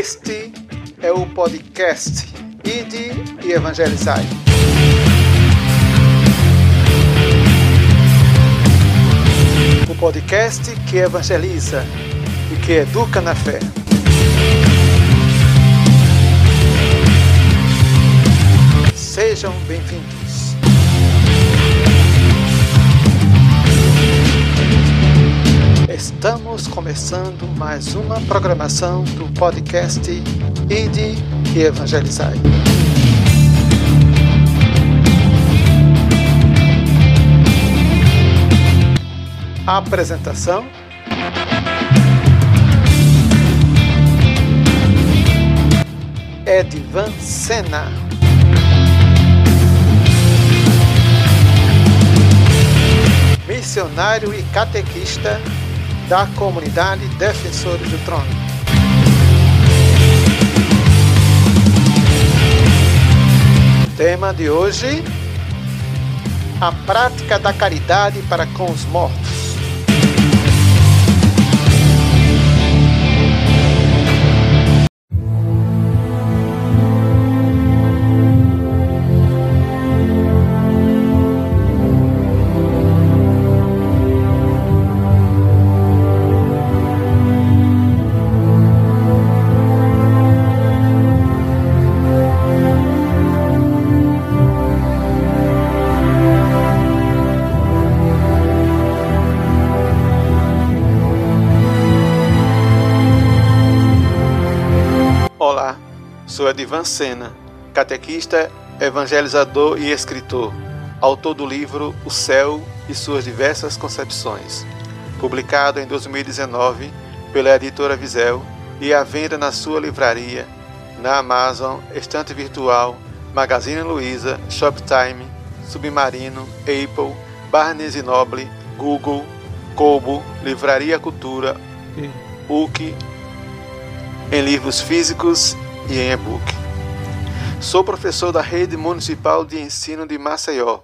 Este é o podcast Ide e Evangelizai. O podcast que evangeliza e que educa na fé. Sejam bem-vindos. Estamos começando mais uma programação do podcast Ide e Evangelizai. Apresentação Edvan Sena. Missionário e catequista da comunidade Defensores do Trono. Tema de hoje: a prática da caridade para com os mortos. Sou Edivan Sena, catequista, evangelizador e escritor, autor do livro O Céu e Suas Diversas Concepções, publicado em 2019 pela editora Visel e à venda na sua livraria, na Amazon, Estante Virtual, Magazine Luiza, Shoptime, Submarino, Apple, Barnes Noble, Google, Kobo, Livraria Cultura, UC, em livros físicos e em e-book. Sou professor da Rede Municipal de Ensino de Maceió,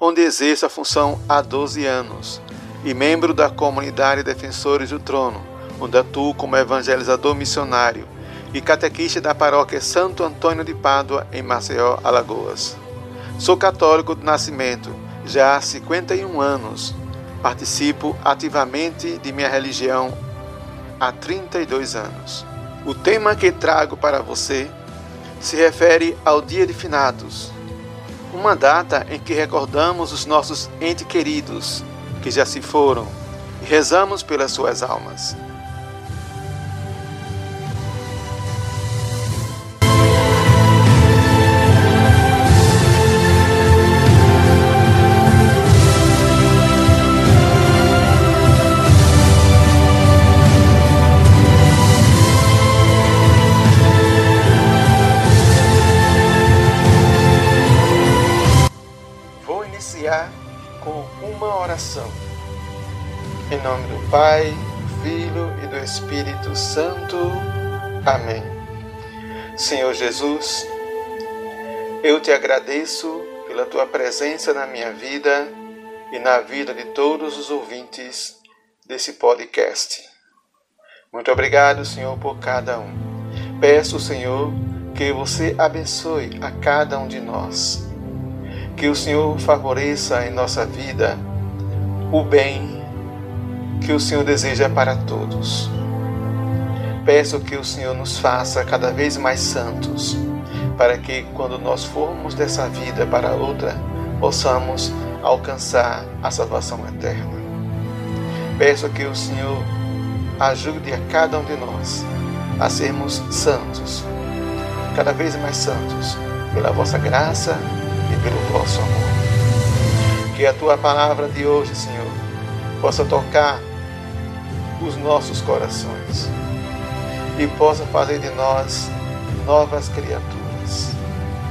onde exerço a função há 12 anos, e membro da comunidade Defensores do Trono, onde atuo como evangelizador missionário e catequista da paróquia Santo Antônio de Pádua, em Maceió, Alagoas. Sou católico de nascimento, já há 51 anos. Participo ativamente de minha religião há 32 anos. O tema que trago para você se refere ao Dia de Finados, uma data em que recordamos os nossos entes queridos que já se foram e rezamos pelas suas almas. Pai, Filho e do Espírito Santo. Amém. Senhor Jesus, eu te agradeço pela tua presença na minha vida e na vida de todos os ouvintes desse podcast. Muito obrigado, Senhor, por cada um. Peço, Senhor, que você abençoe a cada um de nós que o Senhor favoreça em nossa vida o bem que o Senhor deseja para todos. Peço que o Senhor nos faça cada vez mais santos, para que quando nós formos dessa vida para outra, possamos alcançar a salvação eterna. Peço que o Senhor ajude a cada um de nós a sermos santos, cada vez mais santos, pela vossa graça e pelo vosso amor. Que a tua palavra de hoje, Senhor, possa tocar os nossos corações e possa fazer de nós novas criaturas,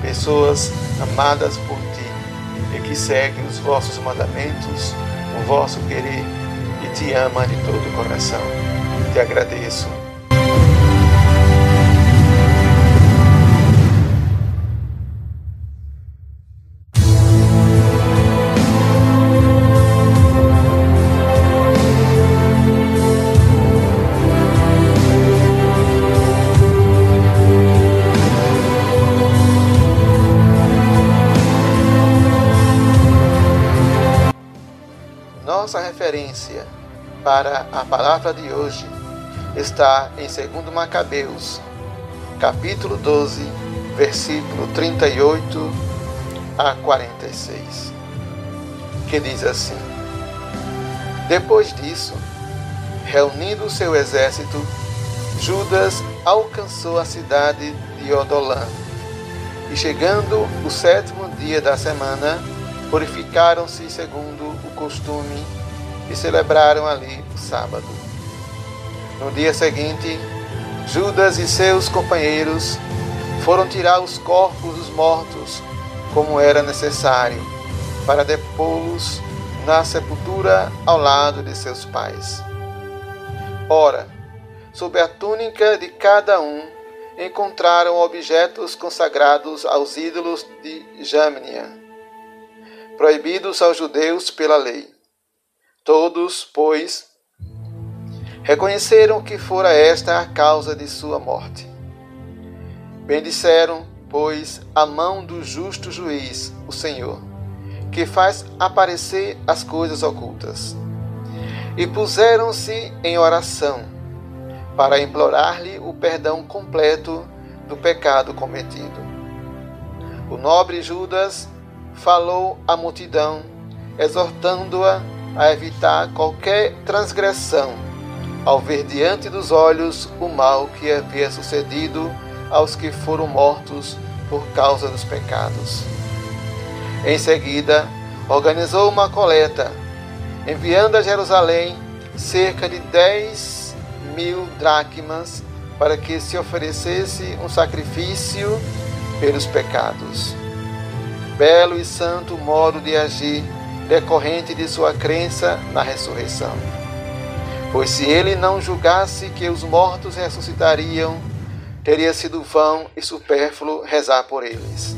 pessoas amadas por ti e que seguem os vossos mandamentos, o vosso querer e te ama de todo o coração. Te agradeço. Para a palavra de hoje está em 2 Macabeus, capítulo 12, versículo 38 a 46, que diz assim: Depois disso, reunindo seu exército, Judas alcançou a cidade de Odolã. E chegando o sétimo dia da semana, purificaram-se segundo o costume e celebraram ali o sábado. No dia seguinte, Judas e seus companheiros foram tirar os corpos dos mortos, como era necessário, para depô-los na sepultura ao lado de seus pais. Ora, sob a túnica de cada um, encontraram objetos consagrados aos ídolos de Jamnia, proibidos aos judeus pela lei. Todos, pois, reconheceram que fora esta a causa de sua morte. Bendisseram, pois, a mão do justo juiz, o Senhor, que faz aparecer as coisas ocultas e puseram-se em oração para implorar-lhe o perdão completo do pecado cometido. O nobre Judas falou à multidão, exortando-a a evitar qualquer transgressão, ao ver diante dos olhos o mal que havia sucedido aos que foram mortos por causa dos pecados. Em seguida, organizou uma coleta enviando a Jerusalém cerca de 10 mil dracmas para que se oferecesse um sacrifício pelos pecados. Belo e santo modo de agir decorrente de sua crença na ressurreição. Pois se ele não julgasse que os mortos ressuscitariam, teria sido vão e supérfluo rezar por eles.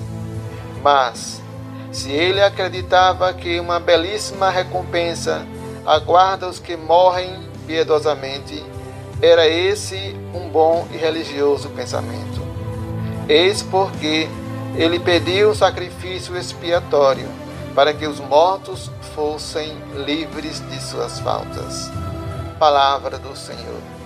Mas, se ele acreditava que uma belíssima recompensa aguarda os que morrem piedosamente, era esse um bom e religioso pensamento. Eis porque ele pediu um sacrifício expiatório para que os mortos fossem livres de suas faltas. Palavra do Senhor.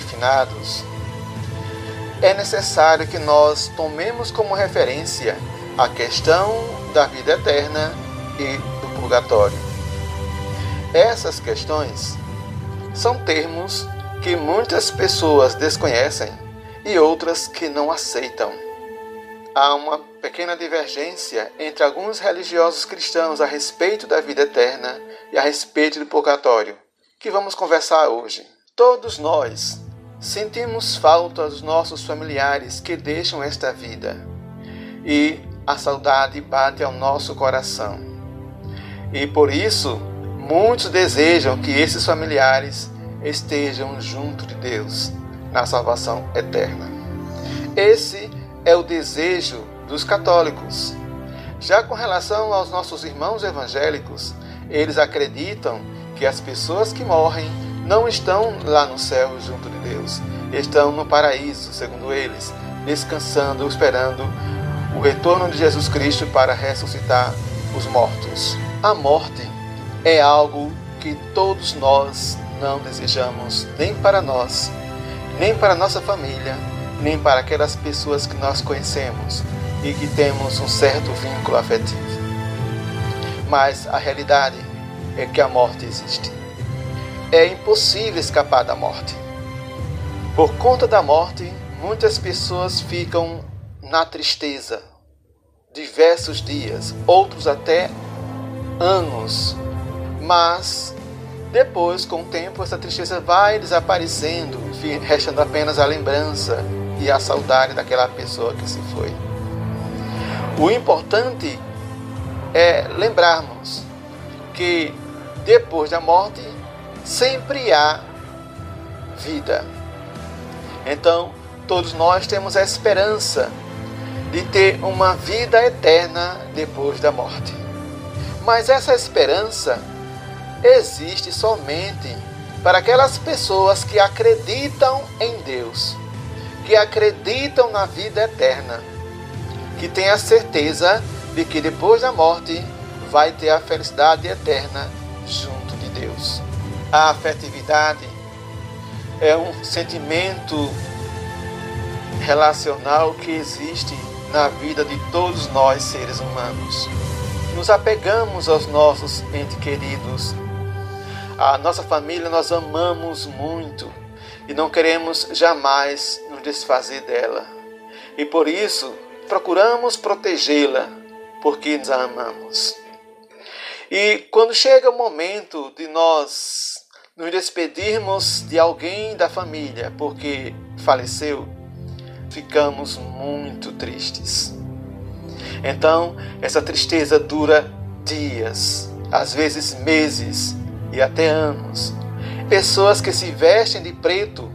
Finados, é necessário que nós tomemos como referência a questão da vida eterna e do purgatório. Essas questões são termos que muitas pessoas desconhecem e outras que não aceitam. Há uma pequena divergência entre alguns religiosos cristãos a respeito da vida eterna e a respeito do purgatório, que vamos conversar hoje. Todos nós sentimos falta dos nossos familiares que deixam esta vida e a saudade bate ao nosso coração. E por isso, muitos desejam que esses familiares estejam junto de Deus na salvação eterna. Esse é o desejo dos católicos. Já com relação aos nossos irmãos evangélicos, eles acreditam que as pessoas que morrem não estão lá no céu junto Deus, estão no paraíso, segundo eles, descansando, esperando o retorno de Jesus Cristo para ressuscitar os mortos. A morte é algo que todos nós não desejamos, nem para nós, nem para nossa família, nem para aquelas pessoas que nós conhecemos e que temos um certo vínculo afetivo. Mas a realidade é que a morte existe é impossível escapar da morte. Por conta da morte, muitas pessoas ficam na tristeza diversos dias, outros até anos. Mas depois, com o tempo, essa tristeza vai desaparecendo, restando apenas a lembrança e a saudade daquela pessoa que se foi. O importante é lembrarmos que depois da morte sempre há vida. Então, todos nós temos a esperança de ter uma vida eterna depois da morte. Mas essa esperança existe somente para aquelas pessoas que acreditam em Deus, que acreditam na vida eterna, que têm a certeza de que depois da morte vai ter a felicidade eterna junto de Deus. A afetividade é um sentimento relacional que existe na vida de todos nós seres humanos. Nos apegamos aos nossos entes queridos, a nossa família nós amamos muito e não queremos jamais nos desfazer dela. E por isso procuramos protegê-la, porque nos amamos. E quando chega o momento de nós nos despedirmos de alguém da família porque faleceu, ficamos muito tristes. Então, essa tristeza dura dias, às vezes meses, e até anos. Pessoas que se vestem de preto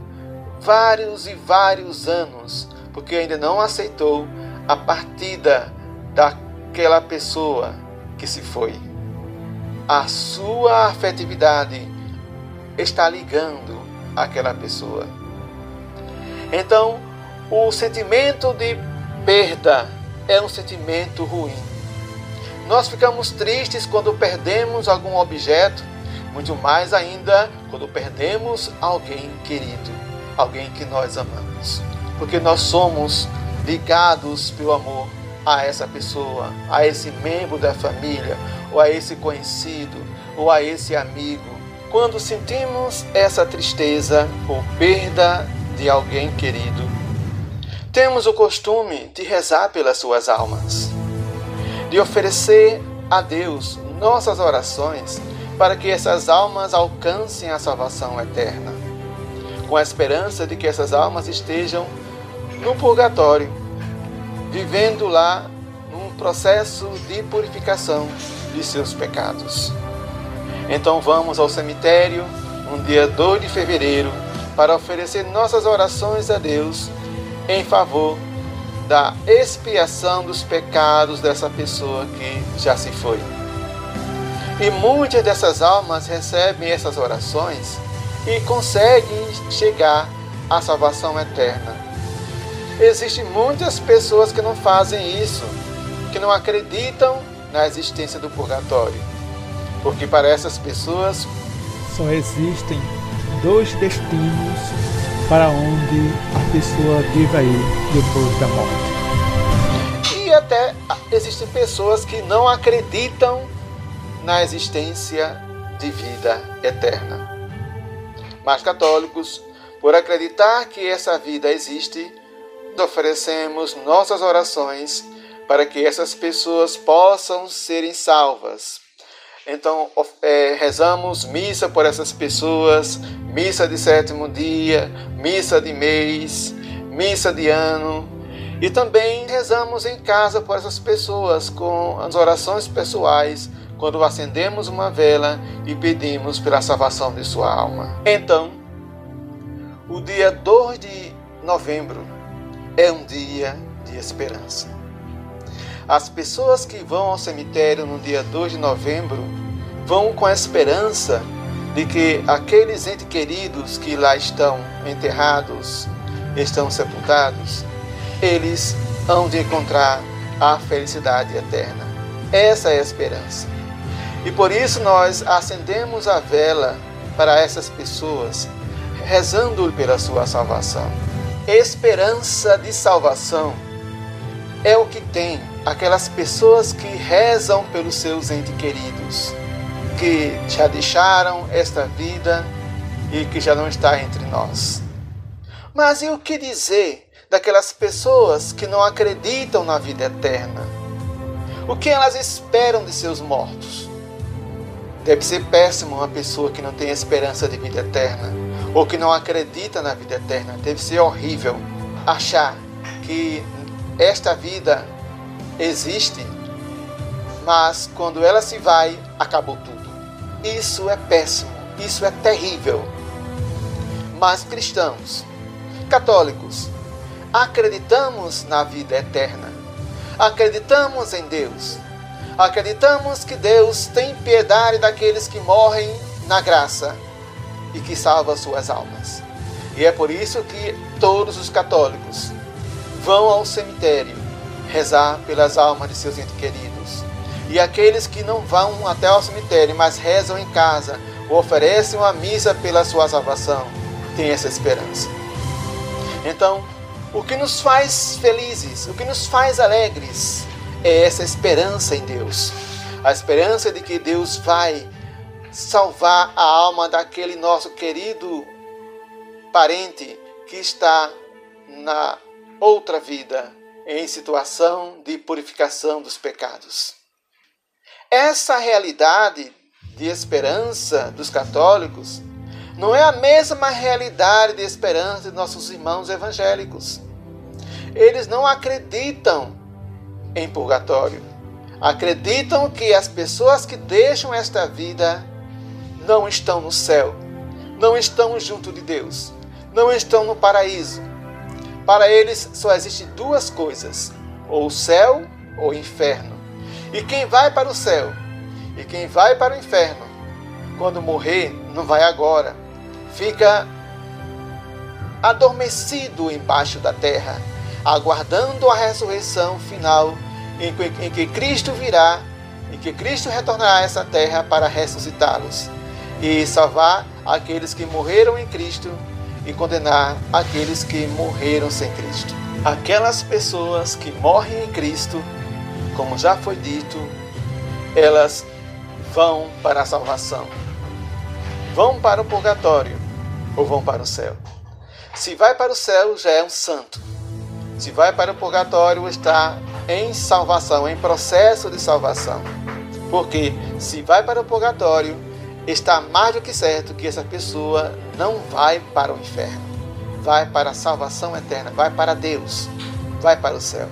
vários e vários anos, porque ainda não aceitou a partida daquela pessoa que se foi. A sua afetividade está ligando aquela pessoa. Então, o sentimento de perda é um sentimento ruim. Nós ficamos tristes quando perdemos algum objeto muito mais ainda quando perdemos alguém querido, alguém que nós amamos. Porque nós somos ligados pelo amor a essa pessoa, a esse membro da família, ou a esse conhecido, ou a esse amigo. Quando sentimos essa tristeza ou perda de alguém querido, temos o costume de rezar pelas suas almas, de oferecer a Deus nossas orações para que essas almas alcancem a salvação eterna, com a esperança de que essas almas estejam no purgatório, vivendo lá num processo de purificação de seus pecados. Então vamos ao cemitério no dia 2 de fevereiro para oferecer nossas orações a Deus em favor da expiação dos pecados dessa pessoa que já se foi. E muitas dessas almas recebem essas orações e conseguem chegar à salvação eterna. Existem muitas pessoas que não fazem isso, que não acreditam na existência do purgatório. Porque para essas pessoas só existem dois destinos para onde a pessoa deva ir depois da morte. E até existem pessoas que não acreditam na existência de vida eterna. Mas católicos, por acreditar que essa vida existe, oferecemos nossas orações para que essas pessoas possam serem salvas. Então, é, rezamos missa por essas pessoas, missa de sétimo dia, missa de mês, missa de ano. E também rezamos em casa por essas pessoas com as orações pessoais quando acendemos uma vela e pedimos pela salvação de sua alma. Então, o dia 2 de novembro é um dia de esperança. As pessoas que vão ao cemitério no dia 2 de novembro vão com a esperança de que aqueles entes queridos que lá estão enterrados, estão sepultados, eles hão de encontrar a felicidade eterna. Essa é a esperança. E por isso nós acendemos a vela para essas pessoas, rezando pela sua salvação. Esperança de salvação é o que tem aquelas pessoas que rezam pelos seus entes queridos, que já deixaram esta vida e que já não está entre nós. Mas e o que dizer daquelas pessoas que não acreditam na vida eterna? O que elas esperam de seus mortos? Deve ser péssimo uma pessoa que não tem esperança de vida eterna ou que não acredita na vida eterna. Deve ser horrível achar que esta vida existe, mas quando ela se vai, acabou tudo. Isso é péssimo, isso é terrível. Mas cristãos, católicos, acreditamos na vida eterna. Acreditamos em Deus. Acreditamos que Deus tem piedade daqueles que morrem na graça e que salva suas almas. E é por isso que todos os católicos vão ao cemitério rezar pelas almas de seus entes queridos. E aqueles que não vão até o cemitério, mas rezam em casa, ou oferecem uma missa pela sua salvação, têm essa esperança. Então, o que nos faz felizes, o que nos faz alegres, é essa esperança em Deus. A esperança de que Deus vai salvar a alma daquele nosso querido parente que está na outra vida, em situação de purificação dos pecados. Essa realidade de esperança dos católicos não é a mesma realidade de esperança de nossos irmãos evangélicos. Eles não acreditam em purgatório. Acreditam que as pessoas que deixam esta vida não estão no céu, não estão junto de Deus, não estão no paraíso. Para eles só existem duas coisas: ou céu ou inferno. E quem vai para o céu e quem vai para o inferno, quando morrer, não vai agora. Fica adormecido embaixo da terra, aguardando a ressurreição final em que, em que Cristo virá e que Cristo retornará a essa terra para ressuscitá-los e salvar aqueles que morreram em Cristo e condenar aqueles que morreram sem Cristo. Aquelas pessoas que morrem em Cristo, como já foi dito, elas vão para a salvação. Vão para o purgatório ou vão para o céu. Se vai para o céu, já é um santo. Se vai para o purgatório, está em salvação, em processo de salvação. Porque se vai para o purgatório, está mais do que certo que essa pessoa não vai para o inferno, vai para a salvação eterna, vai para Deus, vai para o céu.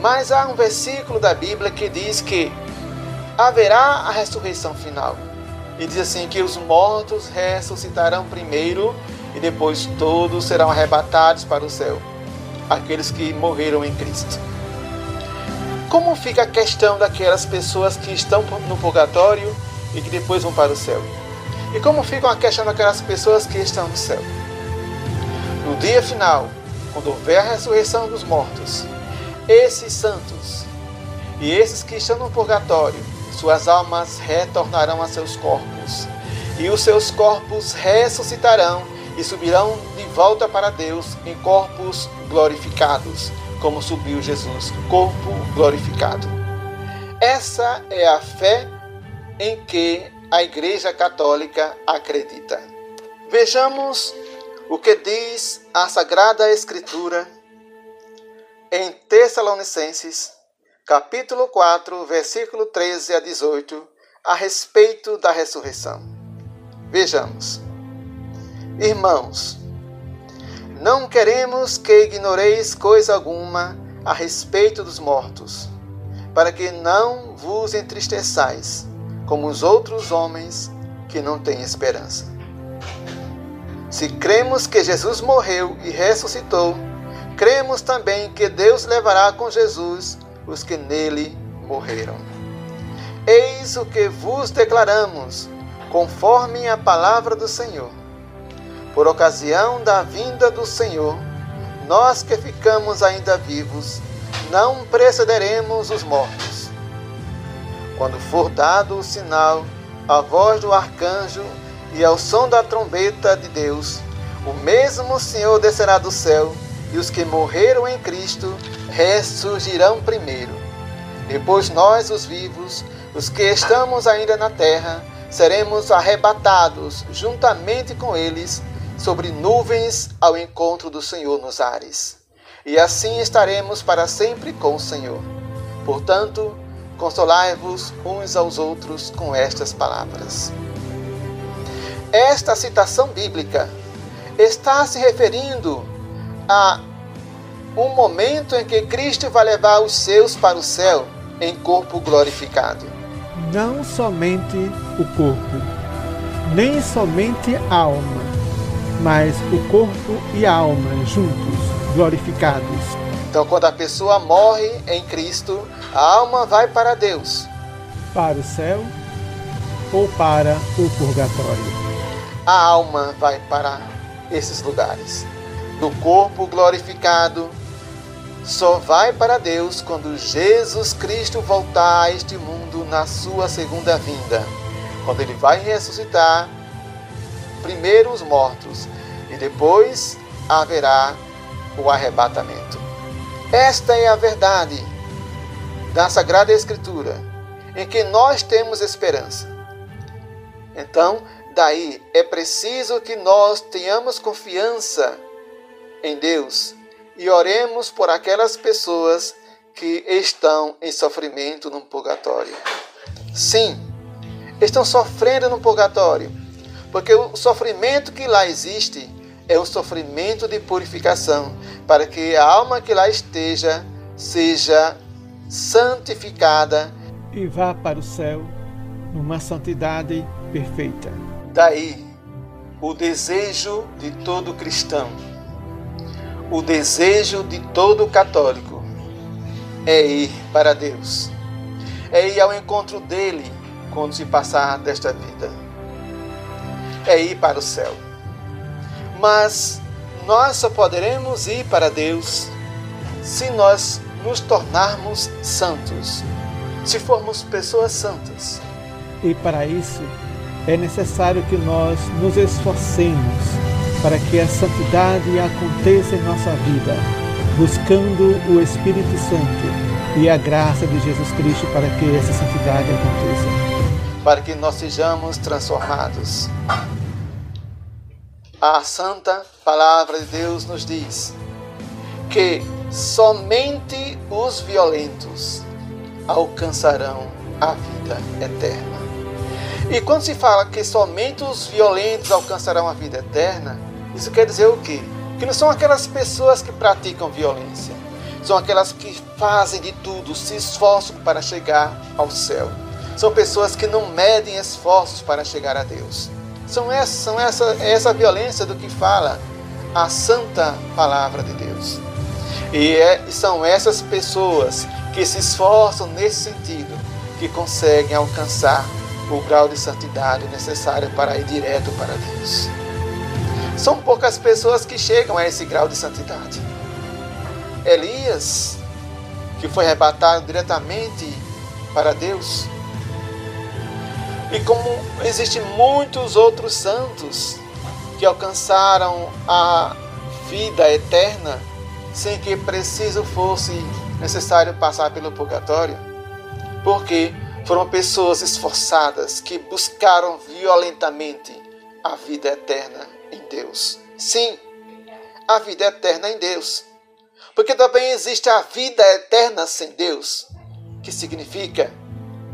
Mas há um versículo da Bíblia que diz que haverá a ressurreição final. E diz assim que os mortos ressuscitarão primeiro e depois todos serão arrebatados para o céu, aqueles que morreram em Cristo. Como fica a questão daquelas pessoas que estão no purgatório e que depois vão para o céu? E como fica a questão daquelas pessoas que estão no céu? No dia final, quando houver a ressurreição dos mortos, esses santos e esses que estão no purgatório, suas almas retornarão a seus corpos, e os seus corpos ressuscitarão e subirão de volta para Deus em corpos glorificados, como subiu Jesus, corpo glorificado. Essa é a fé em que a Igreja Católica acredita. Vejamos o que diz a Sagrada Escritura em Tessalonicenses, capítulo 4, versículo 13 a 18, a respeito da ressurreição. Vejamos. Irmãos, não queremos que ignoreis coisa alguma a respeito dos mortos, para que não vos entristeçais como os outros homens que não têm esperança. Se cremos que Jesus morreu e ressuscitou, cremos também que Deus levará com Jesus os que nele morreram. Eis o que vos declaramos, conforme a palavra do Senhor. Por ocasião da vinda do Senhor, nós que ficamos ainda vivos, não precederemos os mortos quando for dado o sinal, a voz do arcanjo e ao som da trombeta de Deus, o mesmo Senhor descerá do céu, e os que morreram em Cristo ressurgirão primeiro. Depois nós, os vivos, os que estamos ainda na terra, seremos arrebatados juntamente com eles sobre nuvens ao encontro do Senhor nos ares. E assim estaremos para sempre com o Senhor. Portanto, Consolai-vos uns aos outros com estas palavras. Esta citação bíblica está se referindo a um momento em que Cristo vai levar os seus para o céu em corpo glorificado. Não somente o corpo, nem somente a alma, mas o corpo e a alma juntos, glorificados. Então, quando a pessoa morre em Cristo, a alma vai para Deus. Para o céu ou para o purgatório. A alma vai para esses lugares. No corpo glorificado, só vai para Deus quando Jesus Cristo voltar a este mundo na sua segunda vinda. Quando ele vai ressuscitar primeiro os mortos e depois haverá o arrebatamento. Esta é a verdade da Sagrada Escritura, em que nós temos esperança. Então, daí é preciso que nós tenhamos confiança em Deus e oremos por aquelas pessoas que estão em sofrimento no purgatório. Sim, estão sofrendo no purgatório, porque o sofrimento que lá existe é um sofrimento de purificação, para que a alma que lá esteja seja santificada e vá para o céu numa santidade perfeita. Daí o desejo de todo cristão o desejo de todo católico é ir para Deus, é ir ao encontro dele quando se passar desta vida, é ir para o céu. Mas nós só poderemos ir para Deus se nós nos tornarmos santos, se formos pessoas santas. E para isso é necessário que nós nos esforcemos para que a santidade aconteça em nossa vida, buscando o Espírito Santo e a graça de Jesus Cristo para que essa santidade aconteça. Para que nós sejamos transformados. A santa palavra de Deus nos diz que somente os violentos alcançarão a vida eterna. E quando se fala que somente os violentos alcançarão a vida eterna, isso quer dizer o quê? Que não são aquelas pessoas que praticam violência, são aquelas que fazem de tudo, se esforçam para chegar ao céu. São pessoas que não medem esforços para chegar a Deus. São essa, são essa, essa violência do que fala a santa palavra de Deus. E é, são essas pessoas que se esforçam nesse sentido que conseguem alcançar o grau de santidade necessário para ir direto para Deus. São poucas pessoas que chegam a esse grau de santidade. Elias, que foi arrebatado diretamente para Deus, e como existem muitos outros santos que alcançaram a vida eterna sem que preciso fosse necessário passar pelo purgatório, porque foram pessoas esforçadas que buscaram violentamente a vida eterna em Deus. Sim, a vida eterna em Deus. Porque também existe a vida eterna sem Deus, que significa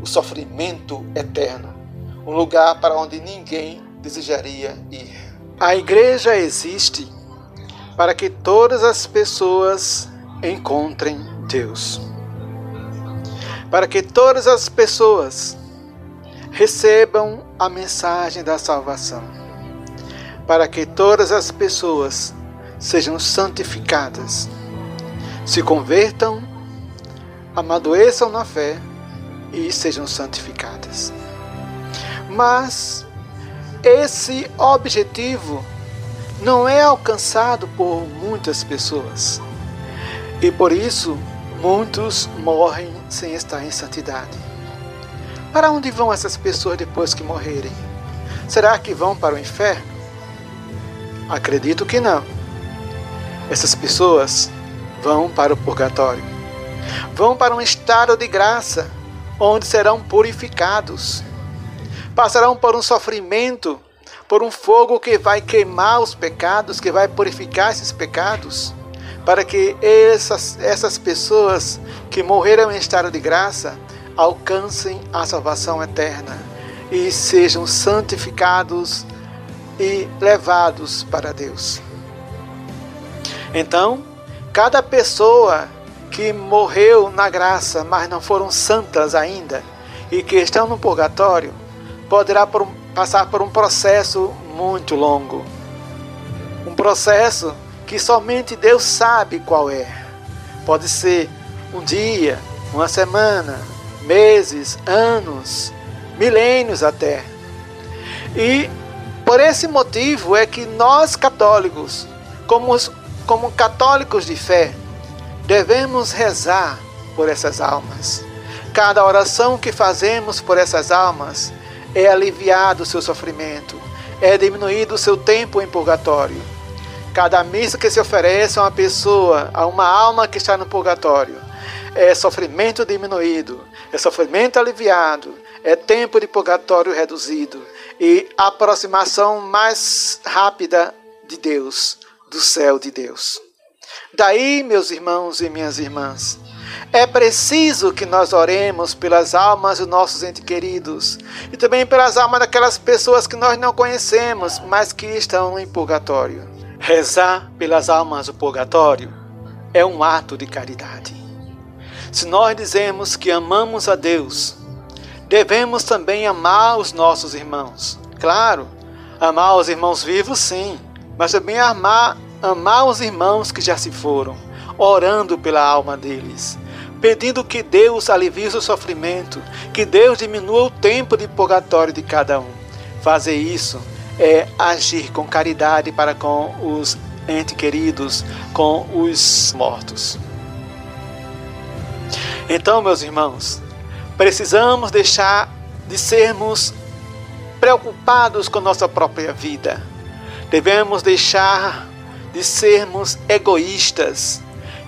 o sofrimento eterno, um lugar para onde ninguém desejaria ir. A igreja existe para que todas as pessoas encontrem Deus. Para que todas as pessoas recebam a mensagem da salvação para que todas as pessoas sejam santificadas, se convertam, amadureçam na fé e sejam santificadas. Mas esse objetivo não é alcançado por muitas pessoas. E por isso muitos morrem sem estar em santidade. Para onde vão essas pessoas depois que morrerem? Será que vão para o inferno? Acredito que não. Essas pessoas vão para o purgatório. Vão para um estado de graça, onde serão purificados. Passarão por um sofrimento, por um fogo que vai queimar os pecados, que vai purificar esses pecados, para que essas, essas pessoas que morreram em estado de graça alcancem a salvação eterna e sejam santificados e levados para Deus. Então, cada pessoa que morreu na graça, mas não foram santas ainda, e que estão no purgatório, poderá passar por um processo muito longo Um processo que somente Deus sabe qual é. Pode ser um dia, uma semana, meses, anos, milênios até. E por esse motivo é que nós católicos, como, como católicos de fé, devemos rezar por essas almas. Cada oração que fazemos por essas almas é aliviado o seu sofrimento, é diminuído o seu tempo em purgatório. Cada missa que se oferece a uma pessoa, a uma alma que está no purgatório, é sofrimento diminuído, é sofrimento aliviado, é tempo de purgatório reduzido e aproximação mais rápida de Deus, do céu de Deus. Daí, meus irmãos e minhas irmãs, é preciso que nós oremos pelas almas dos nossos entes queridos e também pelas almas daquelas pessoas que nós não conhecemos, mas que estão em purgatório. Rezar pelas almas do purgatório é um ato de caridade. Se nós dizemos que amamos a Deus, devemos também amar os nossos irmãos. Claro, amar os irmãos vivos, sim, mas também amar, amar os irmãos que já se foram, orando pela alma deles, pedindo que Deus alivie o sofrimento, que Deus diminua o tempo de purgatório de cada um. Fazer isso é agir com caridade para com os entes queridos, com os mortos. Então, meus irmãos, precisamos deixar de sermos preocupados com nossa própria vida. Devemos deixar de sermos egoístas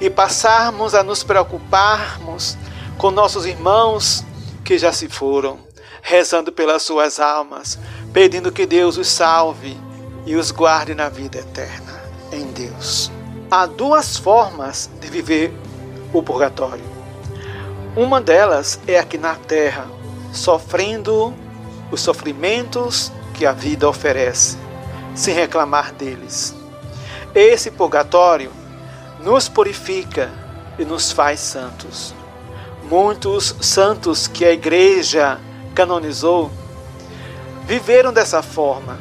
e passarmos a nos preocuparmos com nossos irmãos que já se foram, rezando pelas suas almas, pedindo que Deus os salve e os guarde na vida eterna em Deus. Há duas formas de viver o purgatório. Uma delas é aqui na terra, sofrendo os sofrimentos que a vida oferece, sem reclamar deles. Esse purgatório nos purifica e nos faz santos. Muitos santos que a igreja canonizou viveram dessa forma.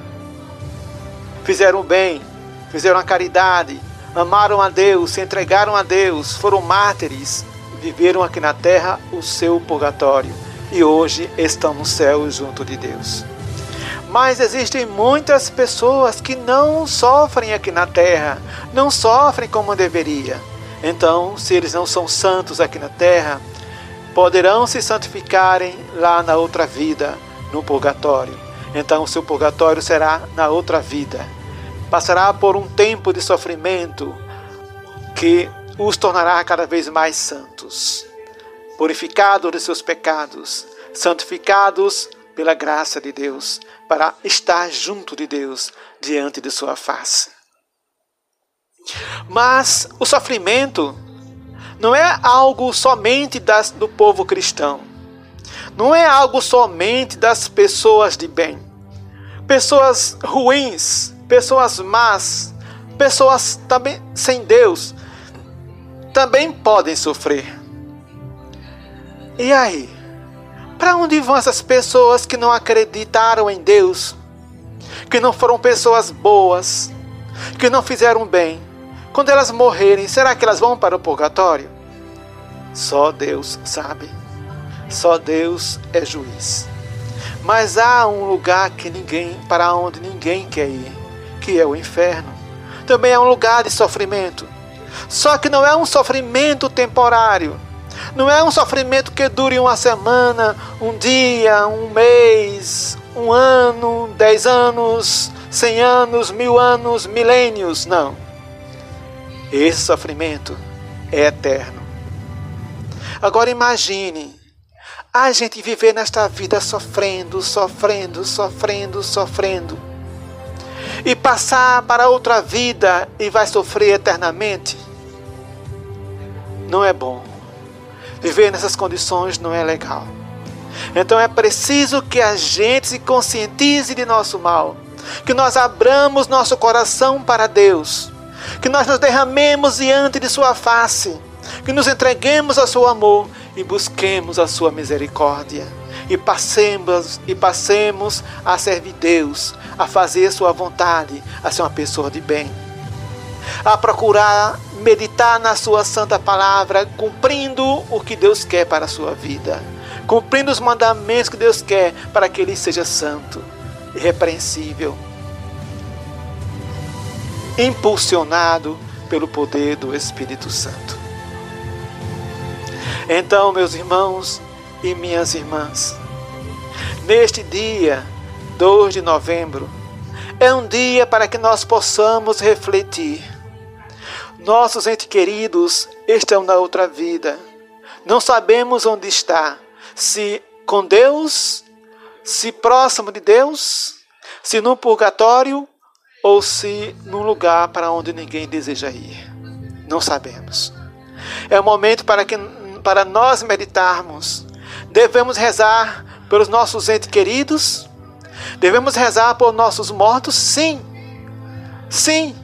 Fizeram o bem, fizeram a caridade, amaram a Deus, se entregaram a Deus, foram mártires, viveram aqui na terra o seu purgatório e hoje estão no céu junto de Deus. Mas existem muitas pessoas que não sofrem aqui na terra, não sofrem como deveria. Então, se eles não são santos aqui na terra, poderão se santificarem lá na outra vida, no purgatório. Então, o seu purgatório será na outra vida. Passará por um tempo de sofrimento que os tornará cada vez mais santos, purificados de seus pecados, santificados pela graça de Deus, para estar junto de Deus, diante de sua face. Mas o sofrimento não é algo somente das, do povo cristão. Não é algo somente das pessoas de bem. Pessoas ruins, pessoas más, pessoas também sem Deus também podem sofrer. E aí? Para onde vão essas pessoas que não acreditaram em Deus? Que não foram pessoas boas? Que não fizeram bem? Quando elas morrerem, será que elas vão para o purgatório? Só Deus sabe. Só Deus é juiz. Mas há um lugar que ninguém, para onde ninguém quer ir, que é o inferno. Também é um lugar de sofrimento. Só que não é um sofrimento temporário. Não é um sofrimento que dure uma semana, um dia, um mês, um ano, dez anos, cem anos, mil anos, milênios. Não. Esse sofrimento é eterno. Agora imagine a gente viver nesta vida sofrendo, sofrendo, sofrendo, sofrendo. E passar para outra vida e vai sofrer eternamente. Não é bom. Viver nessas condições não é legal. Então é preciso que a gente se conscientize de nosso mal, que nós abramos nosso coração para Deus que nós nos derramemos diante de Sua face, que nos entreguemos ao Seu amor e busquemos a Sua misericórdia. E passemos, e passemos a servir Deus, a fazer Sua vontade, a ser uma pessoa de bem. A procurar meditar na Sua Santa Palavra, cumprindo o que Deus quer para a sua vida, cumprindo os mandamentos que Deus quer para que Ele seja santo, irrepreensível, impulsionado pelo poder do Espírito Santo. Então, meus irmãos e minhas irmãs, neste dia 2 de novembro, é um dia para que nós possamos refletir. Nossos entes queridos estão na outra vida. Não sabemos onde está, se com Deus, se próximo de Deus, se no purgatório ou se num lugar para onde ninguém deseja ir. Não sabemos. É o momento para que para nós meditarmos. Devemos rezar pelos nossos entes queridos, Devemos rezar por nossos mortos? Sim. Sim.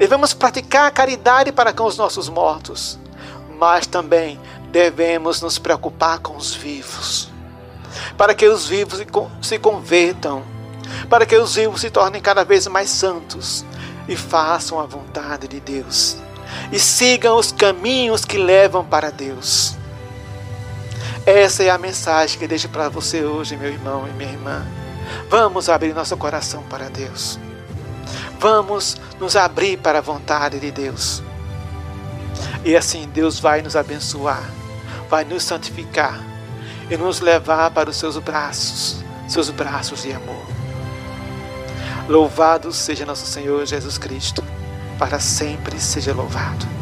Devemos praticar caridade para com os nossos mortos. Mas também devemos nos preocupar com os vivos. Para que os vivos se convertam. Para que os vivos se tornem cada vez mais santos e façam a vontade de Deus. E sigam os caminhos que levam para Deus. Essa é a mensagem que deixo para você hoje, meu irmão e minha irmã. Vamos abrir nosso coração para Deus. Vamos nos abrir para a vontade de Deus. E assim Deus vai nos abençoar, vai nos santificar e nos levar para os seus braços, seus braços de amor. Louvado seja nosso Senhor Jesus Cristo, para sempre seja louvado.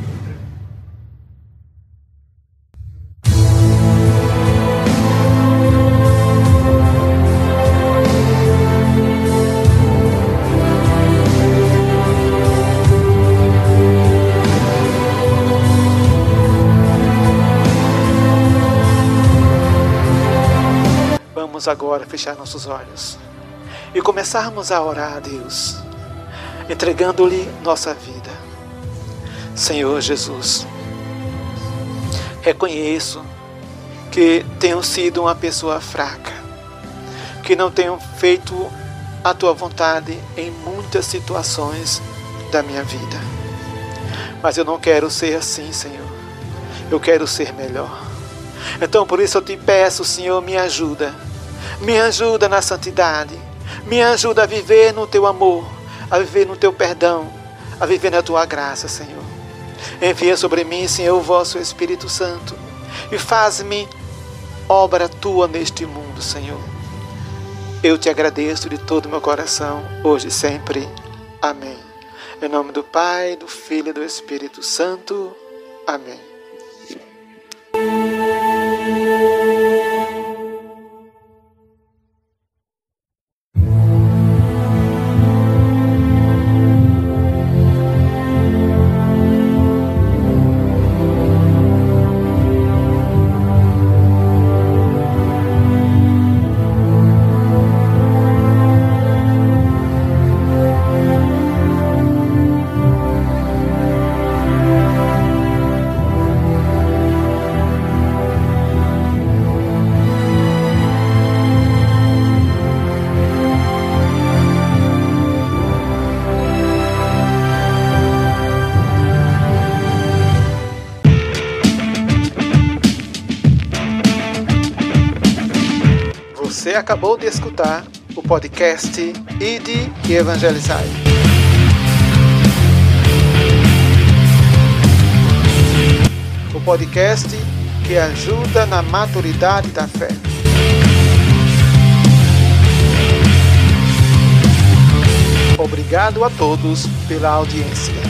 Fechar nossos olhos e começarmos a orar a Deus, entregando-lhe nossa vida. Senhor Jesus, reconheço que tenho sido uma pessoa fraca, que não tenho feito a tua vontade em muitas situações da minha vida. Mas eu não quero ser assim, Senhor. Eu quero ser melhor. Então por isso eu te peço, Senhor, me ajuda me ajuda na santidade. Me ajuda a viver no teu amor, a viver no teu perdão, a viver na tua graça, Senhor. Envia sobre mim, Senhor, o vosso Espírito Santo e faz-me obra tua neste mundo, Senhor. Eu te agradeço de todo o meu coração, hoje e sempre. Amém. Em nome do Pai, do Filho e do Espírito Santo. Amém. Acabou de escutar o podcast Ide e Evangelizai. O podcast que ajuda na maturidade da fé. Obrigado a todos pela audiência.